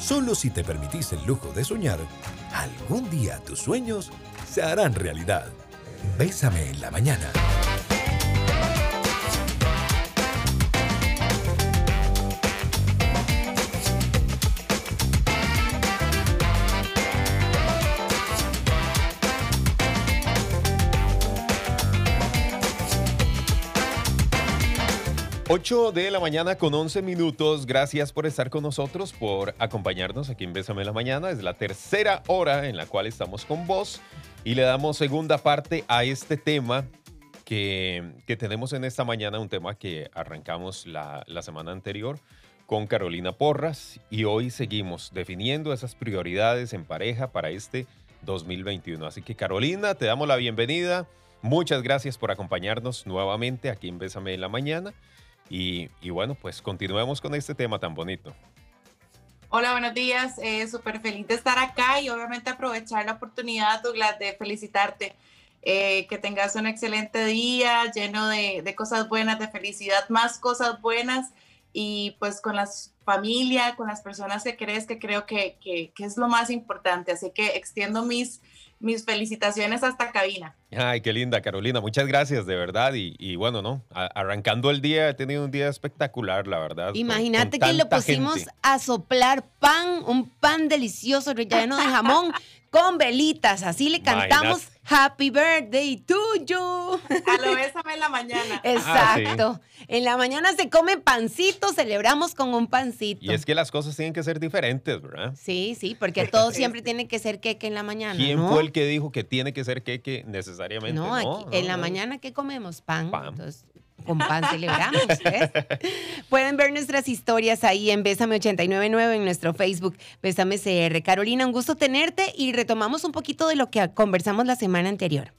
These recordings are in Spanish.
Solo si te permitís el lujo de soñar, algún día tus sueños se harán realidad. Bésame en la mañana. 8 de la mañana con 11 minutos. Gracias por estar con nosotros, por acompañarnos aquí en Bésame la Mañana. Es la tercera hora en la cual estamos con vos y le damos segunda parte a este tema que, que tenemos en esta mañana, un tema que arrancamos la, la semana anterior con Carolina Porras y hoy seguimos definiendo esas prioridades en pareja para este 2021. Así que Carolina, te damos la bienvenida. Muchas gracias por acompañarnos nuevamente aquí en Bésame en la Mañana. Y, bueno, pues continuemos con este tema tan bonito. Hola, buenos días. Eh, Súper feliz de estar acá y obviamente aprovechar la oportunidad, Douglas, de felicitarte. Eh, que tengas un excelente día lleno de, cosas buenas, de felicidad, más cosas buenas y pues con la familia, con las personas que crees que creo que, que, que es lo más importante. Así que extiendo mis mis felicitaciones hasta cabina. Ay, qué linda, Carolina. Muchas gracias, de verdad. Y, bueno, ¿no? arrancando el día, he tenido un día espectacular, la verdad. Imagínate que lo pusimos a soplar pan, un pan delicioso relleno de jamón con velitas. Así le cantamos. Happy birthday to you. A lo bésame en la mañana. Exacto. Ah, en la mañana se come pancito, celebramos con un pancito. Y es que las cosas tienen que ser diferentes, ¿verdad? Sí, sí, porque todo siempre tiene que ser queque en la mañana. ¿Quién fue el que dijo que tiene que ser queque necesariamente? No, aquí, en la mañana, ¿qué comemos? Pan. Pan. Entonces, con pan celebramos. Pueden ver nuestras historias ahí en Bésame 899 en nuestro Facebook, Bésame CR. Carolina, un gusto tenerte y retomamos un poquito de lo que conversamos la semana anterior.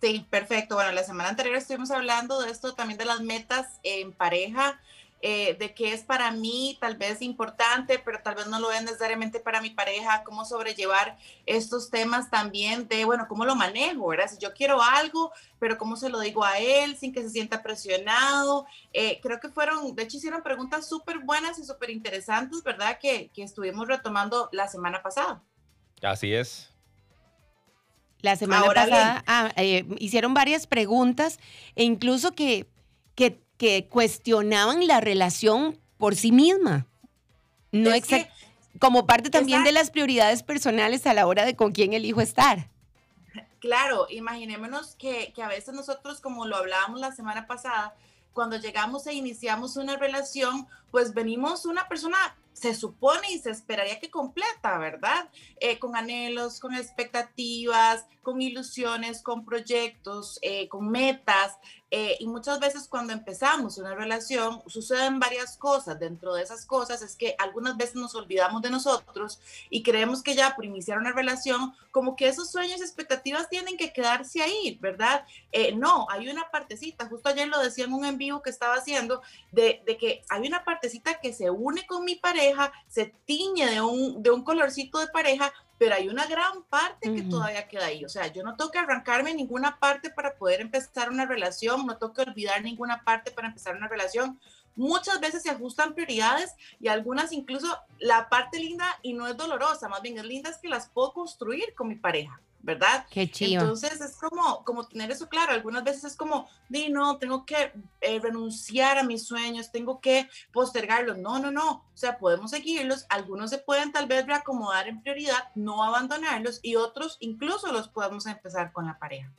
Sí, perfecto. Bueno, la semana anterior estuvimos hablando de esto también de las metas en pareja. Eh, de qué es para mí tal vez importante, pero tal vez no lo es necesariamente para mi pareja, cómo sobrellevar estos temas también de, bueno, cómo lo manejo, ¿verdad? Si yo quiero algo, pero cómo se lo digo a él sin que se sienta presionado. Eh, creo que fueron, de hecho hicieron preguntas súper buenas y súper interesantes, ¿verdad? Que, que estuvimos retomando la semana pasada. Así es. La semana pasada ah, eh, hicieron varias preguntas e incluso que, que que cuestionaban la relación por sí misma. No como parte también de las prioridades personales a la hora de con quién elijo estar. Claro, imaginémonos que, que a veces nosotros, como lo hablábamos la semana pasada, cuando llegamos e iniciamos una relación, pues venimos una persona se supone y se esperaría que completa, ¿verdad? Eh, con anhelos, con expectativas, con ilusiones, con proyectos, eh, con metas. Eh, y muchas veces cuando empezamos una relación suceden varias cosas. Dentro de esas cosas es que algunas veces nos olvidamos de nosotros y creemos que ya por iniciar una relación, como que esos sueños y expectativas tienen que quedarse ahí, ¿verdad? no, hay una partecita, justo ayer lo decía en un en vivo que estaba haciendo, de, de que hay una partecita que se une con mi pareja se tiñe de un, de un colorcito de pareja, pero hay una gran parte que todavía queda ahí. O sea, yo no tengo que arrancarme ninguna parte para poder empezar una relación, no tengo que olvidar ninguna parte para empezar una relación. Muchas veces se ajustan prioridades y algunas incluso la parte linda y no es dolorosa, más bien es linda es que las puedo construir con mi pareja. ¿verdad? Qué chido. Entonces es como, como tener eso claro. Algunas veces es como, di, no, tengo que eh, renunciar a mis sueños, tengo que postergarlos. No, no, no. O sea, podemos seguirlos. Algunos se pueden tal vez reacomodar en prioridad, no abandonarlos y otros incluso los podemos empezar con la pareja.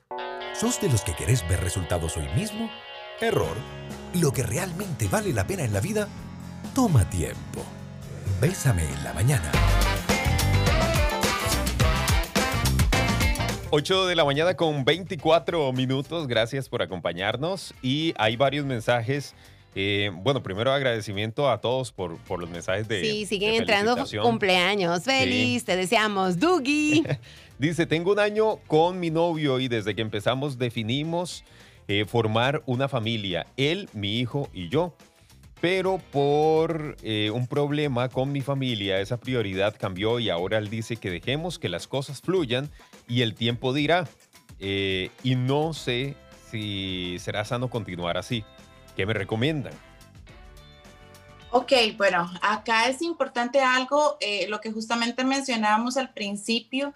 ¿Sos de los que querés ver resultados hoy mismo? Error. Lo que realmente vale la pena en la vida toma tiempo. Bésame en la mañana. 8 de la mañana con 24 minutos. Gracias por acompañarnos. Y hay varios mensajes. Eh, bueno, primero agradecimiento a todos por, por los mensajes de. Sí, siguen entrando cumpleaños. Feliz, te deseamos, Dougie. Dice: Tengo un año con mi novio y desde que empezamos definimos eh, formar una familia. Él, mi hijo y yo pero por eh, un problema con mi familia esa prioridad cambió y ahora él dice que dejemos que las cosas fluyan y el tiempo dirá. Eh, y no sé si será sano continuar así. ¿Qué me recomiendan? Ok, bueno, acá es importante algo, lo que justamente mencionábamos al principio,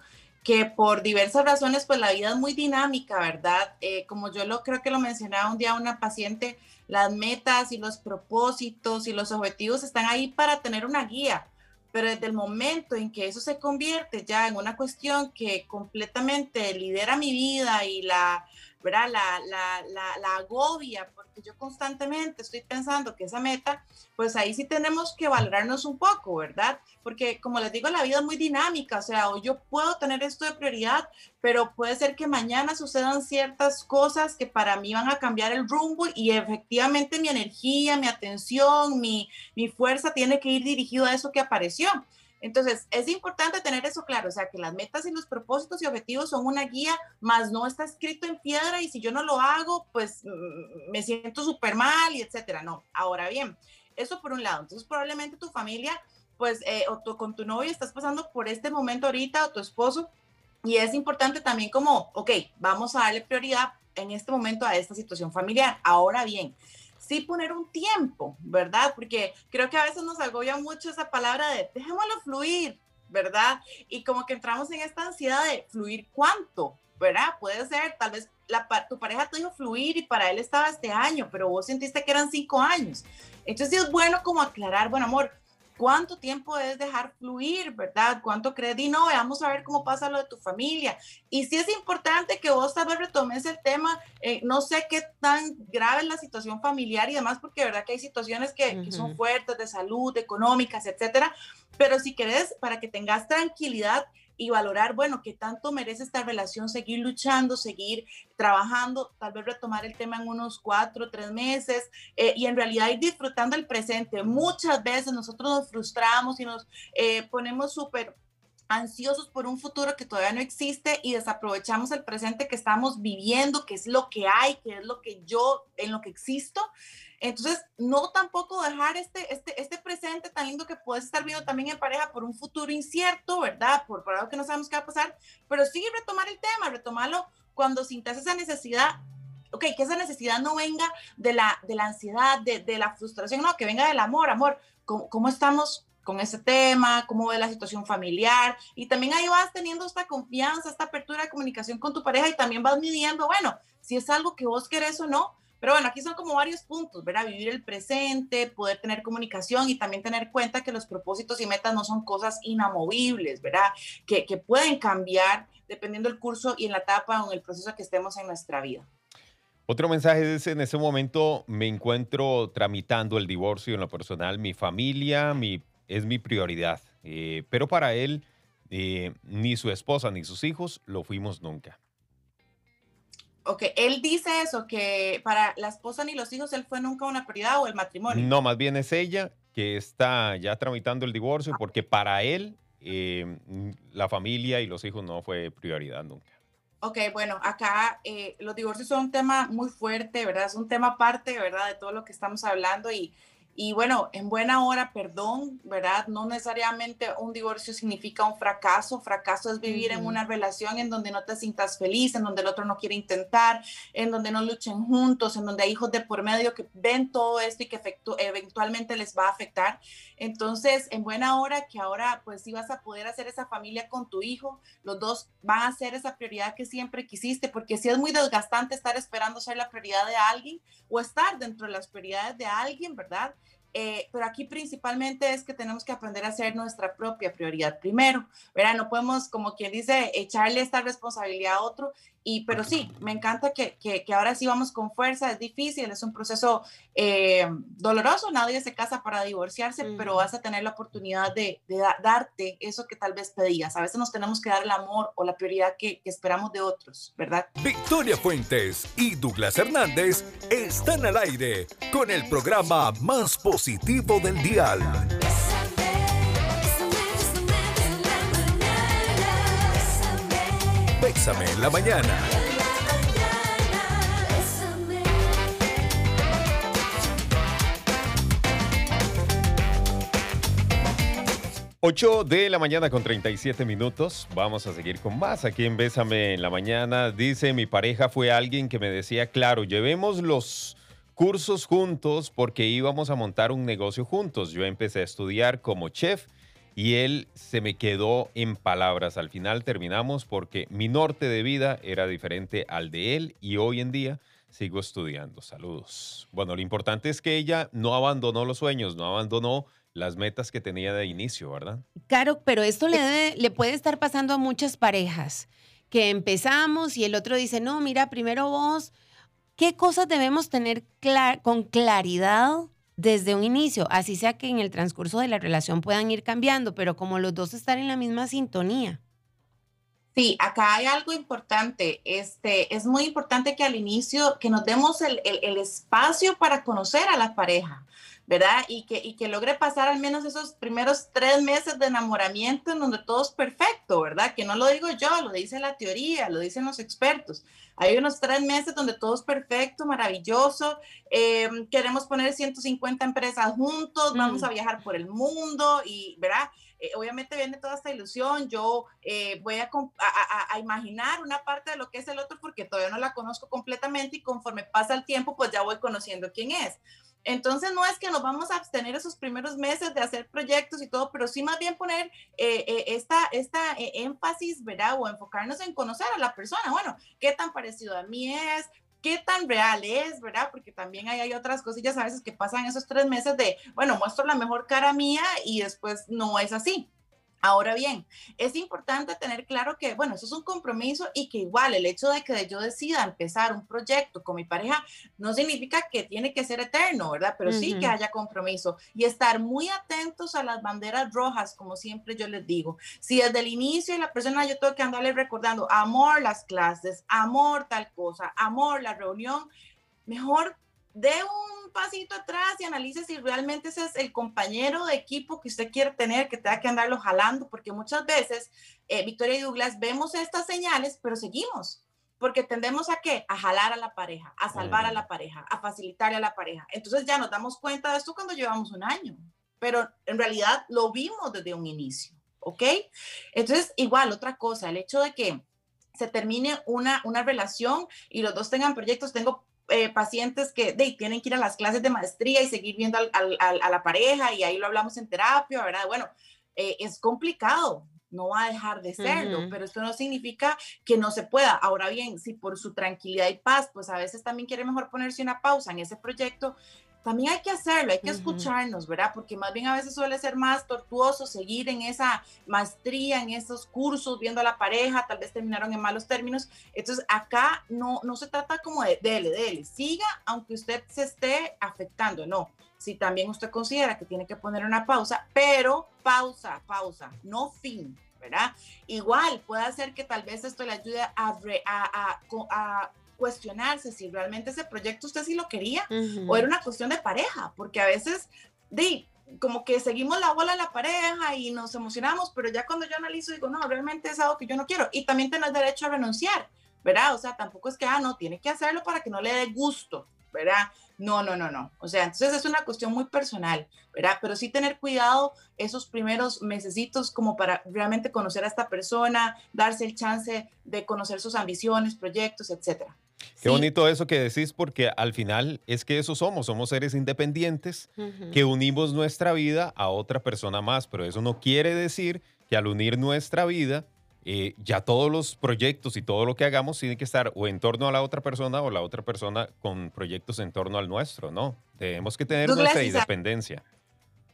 que por diversas razones, pues la vida es muy dinámica, ¿verdad? Eh, como yo lo creo que lo mencionaba un día una paciente, las metas y los propósitos y los objetivos están ahí para tener una guía, pero desde el momento en que eso se convierte ya en una cuestión que completamente lidera mi vida y la, ¿verdad? La, la, la, la agobia, yo constantemente estoy pensando que esa meta, pues ahí sí tenemos que valorarnos un poco, ¿verdad? Porque como les digo, la vida es muy dinámica, o sea, o yo puedo tener esto de prioridad, pero puede ser que mañana sucedan ciertas cosas que para mí van a cambiar el rumbo y efectivamente mi energía, mi atención, mi, mi fuerza tiene que ir dirigido a eso que apareció. Entonces, es importante tener eso claro, o sea, que las metas y los propósitos y objetivos son una guía, más no está escrito en piedra y si yo no lo hago, pues mm, me siento súper mal y etcétera. No, ahora bien, eso por un lado. Entonces, probablemente tu familia, pues, eh, o con tu novio estás pasando por este momento ahorita o tu esposo y es importante también como, ok, vamos a darle prioridad en este momento a esta situación familiar. Ahora bien, sí poner un tiempo, ¿verdad? Porque creo que a veces nos agobia mucho esa palabra de dejémoslo fluir, ¿verdad? Y como que entramos en esta ansiedad de fluir cuánto, ¿verdad? Puede ser, tal vez la, tu pareja te dijo fluir y para él estaba este año, pero vos sentiste que eran cinco años. Entonces es bueno como aclarar, bueno, amor, cuánto tiempo debes dejar fluir, ¿verdad? ¿Cuánto crees? Y no, vamos a ver cómo pasa lo de tu familia. Y sí es importante que vos tal vez retomes el tema, eh, no sé qué tan grave es la situación familiar y demás, porque verdad que hay situaciones que, que son fuertes de salud, económicas, etcétera, pero si querés, para que tengas tranquilidad, y valorar, bueno, qué tanto merece esta relación, seguir luchando, seguir trabajando, tal vez retomar el tema en unos cuatro, tres meses eh, y en realidad ir disfrutando el presente. Muchas veces nosotros nos frustramos y nos eh, ponemos súper ansiosos por un futuro que todavía no existe y desaprovechamos el presente que estamos viviendo, que es lo que hay, que es lo que yo, en lo que existo. Entonces, no tampoco dejar este, este, este presente tan lindo que puedes estar viendo también en pareja por un futuro incierto, ¿verdad? Por, por algo que no sabemos qué va a pasar, pero sí retomar el tema, retomarlo cuando sintas esa necesidad ok, que esa necesidad no venga de la, de la ansiedad, de, de la frustración, no, que venga del amor, amor, ¿cómo, cómo estamos con ese tema, cómo ve la situación familiar y también ahí vas teniendo esta confianza, esta apertura de comunicación con tu pareja y también vas midiendo, bueno, si es algo que vos querés o no, pero bueno, aquí son como varios puntos, ¿verdad? Vivir el presente, poder tener comunicación y también tener cuenta que los propósitos y metas no son cosas inamovibles, ¿verdad? Que, que pueden cambiar dependiendo del curso y en la etapa o en el proceso que estemos en nuestra vida. Otro mensaje es, en ese momento me encuentro tramitando el divorcio en lo personal, mi familia mi, es mi prioridad, eh, pero para él eh, ni su esposa ni sus hijos lo fuimos nunca. Ok, él dice eso, que para la esposa ni los hijos él fue nunca una prioridad o el matrimonio. No, más bien es ella que está ya tramitando el divorcio porque para él eh, la familia y los hijos no fue prioridad nunca. Ok, bueno, acá eh, los divorcios son un tema muy fuerte, ¿verdad? Es un tema aparte, ¿verdad? De todo lo que estamos hablando y, y bueno, en buena hora, perdón, ¿verdad? No necesariamente un divorcio significa un fracaso. Fracaso es vivir en una relación en donde no te sientas feliz, en donde el otro no quiere intentar, en donde no luchen juntos, en donde hay hijos de por medio que ven todo esto y que eventualmente les va a afectar. Entonces, en buena hora que ahora pues sí vas a poder hacer esa familia con tu hijo, los dos van a ser esa prioridad que siempre quisiste, porque si es muy desgastante estar esperando ser la prioridad de alguien o estar dentro de las prioridades de alguien, ¿verdad? Eh, pero aquí principalmente es que tenemos que aprender a ser nuestra propia prioridad primero, ¿verdad? No podemos, como quien dice, echarle esta responsabilidad a otro y, pero sí, me encanta que, que, ahora sí vamos con fuerza, es difícil, es un proceso eh, doloroso, nadie se casa para divorciarse, pero vas a tener la oportunidad de, de darte eso que tal vez pedías. A veces nos tenemos que dar el amor o la prioridad que, que esperamos de otros, ¿verdad? Victoria Fuentes y Douglas Hernández están al aire con el programa más positivo del dial. Bésame en la mañana. Ocho de la mañana con 37 minutos. Vamos a seguir con más aquí en Bésame en la mañana. Dice, mi pareja fue alguien que me decía, claro, llevemos los cursos juntos porque íbamos a montar un negocio juntos. Yo empecé a estudiar como chef y él se me quedó en palabras. Al final terminamos porque mi norte de vida era diferente al de él y hoy en día sigo estudiando. Saludos. Bueno, lo importante es que ella no abandonó los sueños, no abandonó las metas que tenía de inicio, ¿verdad? Claro, pero esto le, le puede estar pasando a muchas parejas, que empezamos y el otro dice, no, mira, primero vos, ¿qué cosas debemos tener con claridad desde un inicio? Así sea que en el transcurso de la relación puedan ir cambiando, pero como los dos están en la misma sintonía. Sí, acá hay algo importante. Este, es muy importante que al inicio, que nos demos el, el espacio para conocer a la pareja. ¿verdad? Y que, y que logre pasar al menos esos primeros tres meses de enamoramiento en donde todo es perfecto, ¿verdad? Que no lo digo yo, lo dice la teoría, lo dicen los expertos. Hay unos tres meses donde todo es perfecto, maravilloso, em, queremos poner 150 empresas juntos, vamos a mm. viajar por el mundo y, ¿verdad? Eh, obviamente viene toda esta ilusión, yo eh, voy a, a, a, imaginar una parte de lo que es el otro porque todavía no la conozco completamente y conforme pasa el tiempo, pues ya voy conociendo quién es. Entonces no es que nos vamos a abstener esos primeros meses de hacer proyectos y todo, pero sí más bien poner eh, eh, esta, esta eh, énfasis, ¿verdad? O enfocarnos en conocer a la persona. Bueno, ¿qué tan parecido a mí es? ¿Qué tan real es, verdad? Porque también hay, hay otras cosillas a veces que pasan esos tres meses de, bueno, muestro la mejor cara mía y después no es así. Ahora bien, es importante tener claro que, bueno, eso es un compromiso y que igual el hecho de que yo decida empezar un proyecto con mi pareja no significa que tiene que ser eterno, ¿verdad? Pero sí que haya compromiso y estar muy atentos a las banderas rojas, como siempre yo les digo. Si desde el inicio la persona yo tengo que andarle recordando, amor las clases, amor tal cosa, amor la reunión, mejor de un pasito atrás y analice si realmente ese es el compañero de equipo que usted quiere tener, que tenga que andarlo jalando, porque muchas veces, eh, Victoria y Douglas, vemos estas señales, pero seguimos, porque tendemos a qué? A jalar a la pareja, a salvar a la pareja, a facilitarle a la pareja. Entonces ya nos damos cuenta de esto cuando llevamos un año, pero en realidad lo vimos desde un inicio, ¿ok? Entonces, igual, otra cosa, el hecho de que se termine una, una relación y los dos tengan proyectos, tengo eh, pacientes que de, tienen que ir a las clases de maestría y seguir viendo a la pareja y ahí lo hablamos en terapia, ¿verdad? Bueno, eh, es complicado, no va a dejar de serlo, pero esto no significa que no se pueda. Ahora bien, si por su tranquilidad y paz, pues a veces también quiere mejor ponerse una pausa en ese proyecto, también hay que hacerlo, hay que escucharnos, ¿verdad? Porque más bien a veces suele ser más tortuoso seguir en esa maestría, en esos cursos, viendo a la pareja, tal vez terminaron en malos términos. Entonces, acá no, no se trata como de dele, dele, siga aunque usted se esté afectando, no. Si también usted considera que tiene que poner una pausa, pero pausa, pausa, no fin, ¿verdad? Igual puede ser que tal vez esto le ayude a, a, a cuestionarse si realmente ese proyecto usted sí lo quería o era una cuestión de pareja, porque a veces, de, como que seguimos la bola a la pareja y nos emocionamos, pero ya cuando yo analizo digo, no, realmente es algo que yo no quiero y también tenés derecho a renunciar, ¿verdad? O sea, tampoco es que, ah, no, tiene que hacerlo para que no le dé gusto, ¿verdad? No, no, no, no. O sea, entonces es una cuestión muy personal, ¿verdad? Pero sí tener cuidado esos primeros mesecitos como para realmente conocer a esta persona, darse el chance de conocer sus ambiciones, proyectos, etcétera. Qué bonito eso que decís, porque al final es que eso somos, somos seres independientes que unimos nuestra vida a otra persona más, pero eso no quiere decir que al unir nuestra vida, eh, ya todos los proyectos y todo lo que hagamos tiene que estar o en torno a la otra persona o la otra persona con proyectos en torno al nuestro, ¿no? Tenemos que tener nuestra independencia.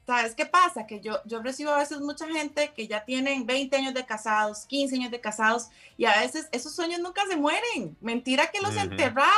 ¿Sabes qué pasa? Que yo, yo recibo a veces mucha gente que ya tienen 20 años de casados, 15 años de casados, y a veces esos sueños nunca se mueren. Mentira que los enterras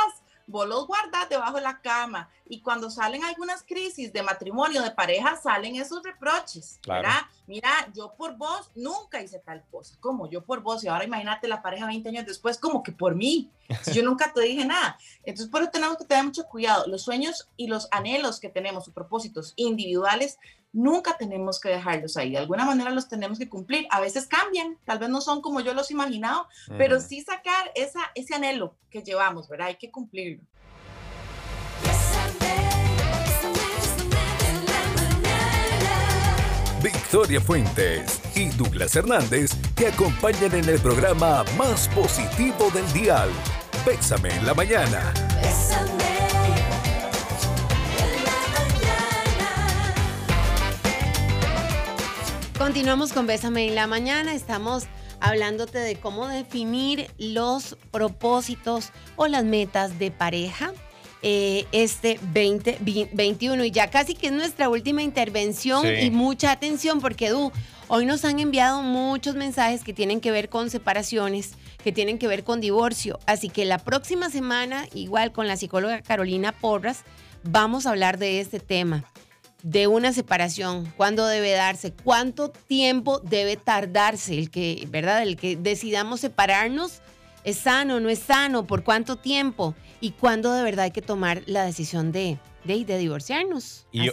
vos los guardas debajo de la cama y cuando salen algunas crisis de matrimonio, de pareja, salen esos reproches, ¿verdad? Mira, yo por vos nunca hice tal cosa, como yo por vos, y ahora imagínate la pareja 20 años después, como que por mí, si yo nunca te dije nada. Entonces, por eso tenemos que tener mucho cuidado. Los sueños y los anhelos que tenemos, sus propósitos individuales, nunca tenemos que dejarlos ahí. De alguna manera los tenemos que cumplir. A veces cambian, tal vez no son como yo los imaginado, pero sí sacar esa, ese anhelo que llevamos, ¿verdad? Hay que cumplirlo. Victoria Fuentes y Douglas Hernández te acompañan en el programa más positivo del dial. Bésame en la mañana. Continuamos con Bésame en la mañana. Estamos hablándote de cómo definir los propósitos o las metas de pareja eh, este 2021. Y ya casi que es nuestra última intervención y mucha atención porque, Du, hoy nos han enviado muchos mensajes que tienen que ver con separaciones, que tienen que ver con divorcio. Así que la próxima semana, igual con la psicóloga Carolina Porras, vamos a hablar de este tema de una separación, cuándo debe darse, cuánto tiempo debe tardarse el que, ¿verdad? El que decidamos separarnos, es sano, no es sano, por cuánto tiempo y cuándo de verdad hay que tomar la decisión de, de, de divorciarnos. Y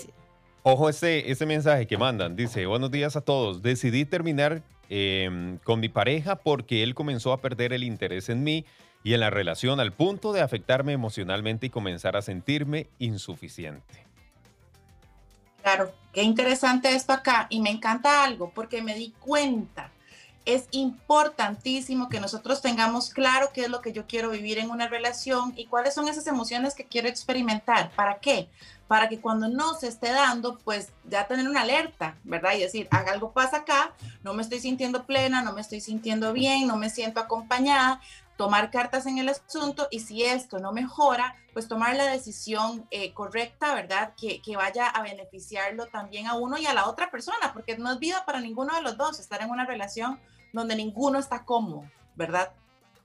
ojo ese, ese mensaje que mandan, dice, buenos días a todos, decidí terminar em, con mi pareja porque él comenzó a perder el interés en mí y en la relación al punto de afectarme emocionalmente y comenzar a sentirme insuficiente. Claro, qué interesante esto acá y me encanta algo porque me di cuenta. Es importantísimo que nosotros tengamos claro qué es lo que yo quiero vivir en una relación y cuáles son esas emociones que quiero experimentar. ¿Para qué? Para que cuando no se esté dando, pues ya tener una alerta, ¿verdad? Y decir, algo pasa acá, no me estoy sintiendo plena, no me estoy sintiendo bien, no me siento acompañada, tomar cartas en el asunto y si esto no mejora, pues tomar la decisión eh, correcta, ¿verdad? Que, que, vaya a beneficiarlo también a uno y a la otra persona, porque no es vida para ninguno de los dos estar en una relación donde ninguno está cómodo, ¿verdad?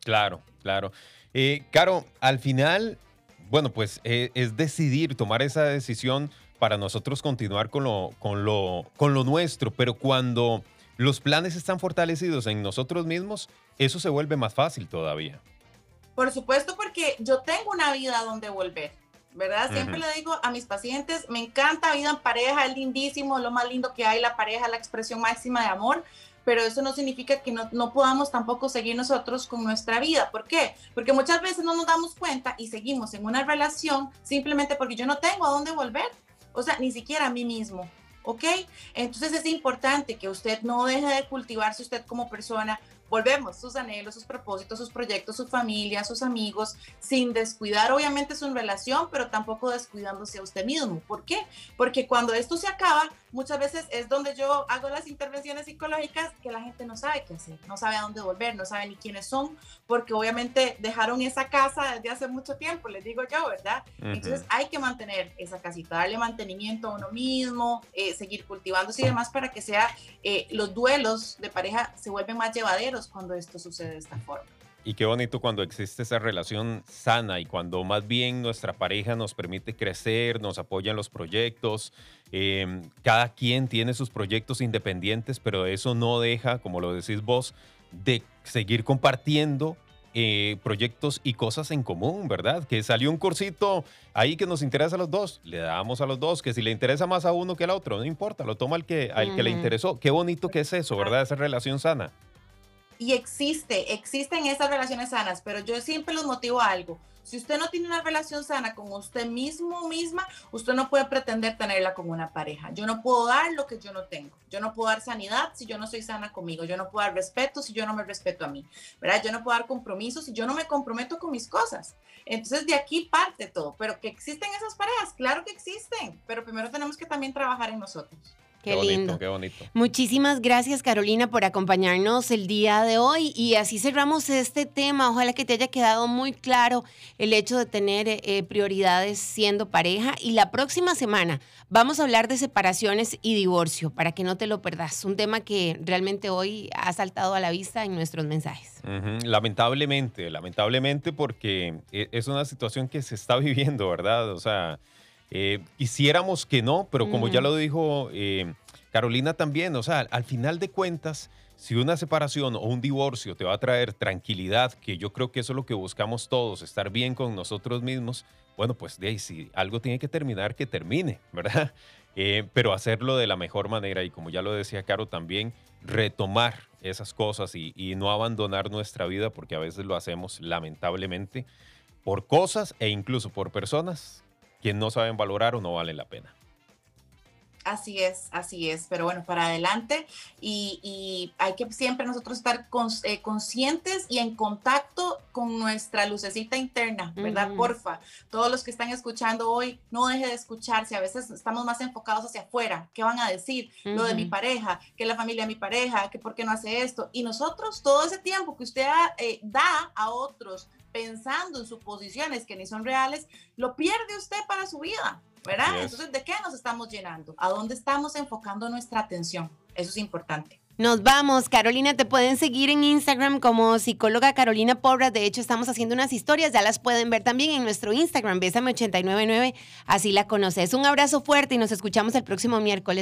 Claro, claro. Eh, Caro, al final, bueno, pues eh, es decidir, tomar esa decisión para nosotros continuar con lo, con lo, con lo nuestro, pero cuando los planes están fortalecidos en nosotros mismos, eso se vuelve más fácil todavía. Por supuesto, porque yo tengo una vida donde volver, ¿verdad? Siempre le digo a mis pacientes, me encanta vida en pareja, es lindísimo, lo más lindo que hay, la pareja, la expresión máxima de amor, pero eso no significa que no, no, podamos tampoco seguir nosotros con nuestra vida. ¿Por qué? Porque muchas veces no nos damos cuenta y seguimos en una relación simplemente porque yo no tengo a dónde volver, o sea, ni siquiera a mí mismo. ¿ok? Entonces es importante que usted no deje de cultivarse usted como persona, volvemos, sus anhelos, sus propósitos, sus proyectos, su familia, sus amigos, sin descuidar obviamente su relación, pero tampoco descuidándose a usted mismo. ¿Por qué? Porque cuando esto se acaba, muchas veces es donde yo hago las intervenciones psicológicas que la gente no sabe qué hacer, no sabe a dónde volver, no sabe ni quiénes son, porque obviamente dejaron esa casa desde hace mucho tiempo, les digo yo, ¿verdad? Entonces hay que mantener esa casita, darle mantenimiento a uno mismo, eh, seguir cultivándose y demás para que sea, eh, los duelos de pareja se vuelven más llevaderos cuando esto sucede de esta forma. Y qué bonito cuando existe esa relación sana y cuando más bien nuestra pareja nos permite crecer, nos apoya en los proyectos. Em, cada quien tiene sus proyectos independientes, pero eso no deja, como lo decís vos, de seguir compartiendo eh, proyectos y cosas en común, ¿verdad? Que salió un cursito ahí que nos interesa a los dos, le damos a los dos, que si le interesa más a uno que al otro, no importa, lo toma al que, al que le interesó. Qué bonito que es eso, ¿verdad? Esa relación sana y existe, existen esas relaciones sanas, pero yo siempre los motivo a algo. Si usted no tiene una relación sana con usted mismo misma, usted no puede pretender tenerla con una pareja. Yo no puedo dar lo que yo no tengo. Yo no puedo dar sanidad si yo no soy sana conmigo. Yo no puedo dar respeto si yo no me respeto a mí. ¿verdad? Yo no puedo dar compromiso si yo no me comprometo con mis cosas. Entonces de aquí parte todo. Pero que existen esas parejas, claro que existen, pero primero tenemos que también trabajar en nosotros. Qué, lindo. qué bonito. Muchísimas gracias, Carolina, por acompañarnos el día de hoy. Y así cerramos este tema. Ojalá que te haya quedado muy claro el hecho de tener eh, prioridades siendo pareja. Y la próxima semana vamos a hablar de separaciones y divorcio, para que no te lo perdas. Un tema que realmente hoy ha saltado a la vista en nuestros mensajes. Lamentablemente, lamentablemente, porque eh, es una situación que se está viviendo, ¿verdad? O sea eh, quisiéramos que no, pero como ya lo dijo eh, Carolina también, o sea, al final de cuentas, si una separación o un divorcio te va a traer tranquilidad, que yo creo que eso es lo que buscamos todos, estar bien con nosotros mismos, bueno, pues de ahí, si algo tiene que terminar, que termine, ¿verdad? Eh, pero hacerlo de la mejor manera y como ya lo decía Caro también, retomar esas cosas y, y no abandonar nuestra vida porque a veces lo hacemos lamentablemente por cosas e incluso por personas que no saben valorar o no valen la pena. Así es, así es, pero bueno, para adelante y, hay que siempre nosotros estar eh, conscientes y en contacto con nuestra lucecita interna, ¿verdad? Porfa, todos los que están escuchando hoy, no deje de escucharse, a veces estamos más enfocados hacia afuera, ¿qué van a decir? Lo de mi pareja, que la familia de mi pareja, que por qué no hace esto. Y nosotros todo ese tiempo que usted eh, da a otros pensando en suposiciones que ni son reales, lo pierde usted para su vida. ¿verdad? Entonces, ¿de qué nos estamos llenando? ¿A dónde estamos enfocando nuestra atención? Eso es importante. Nos vamos, Carolina, te pueden seguir en Instagram como psicóloga Carolina Pobra. De hecho, estamos haciendo unas historias, ya las pueden ver también en nuestro Instagram, Bésame899, así la conoces. Un abrazo fuerte y nos escuchamos el próximo miércoles.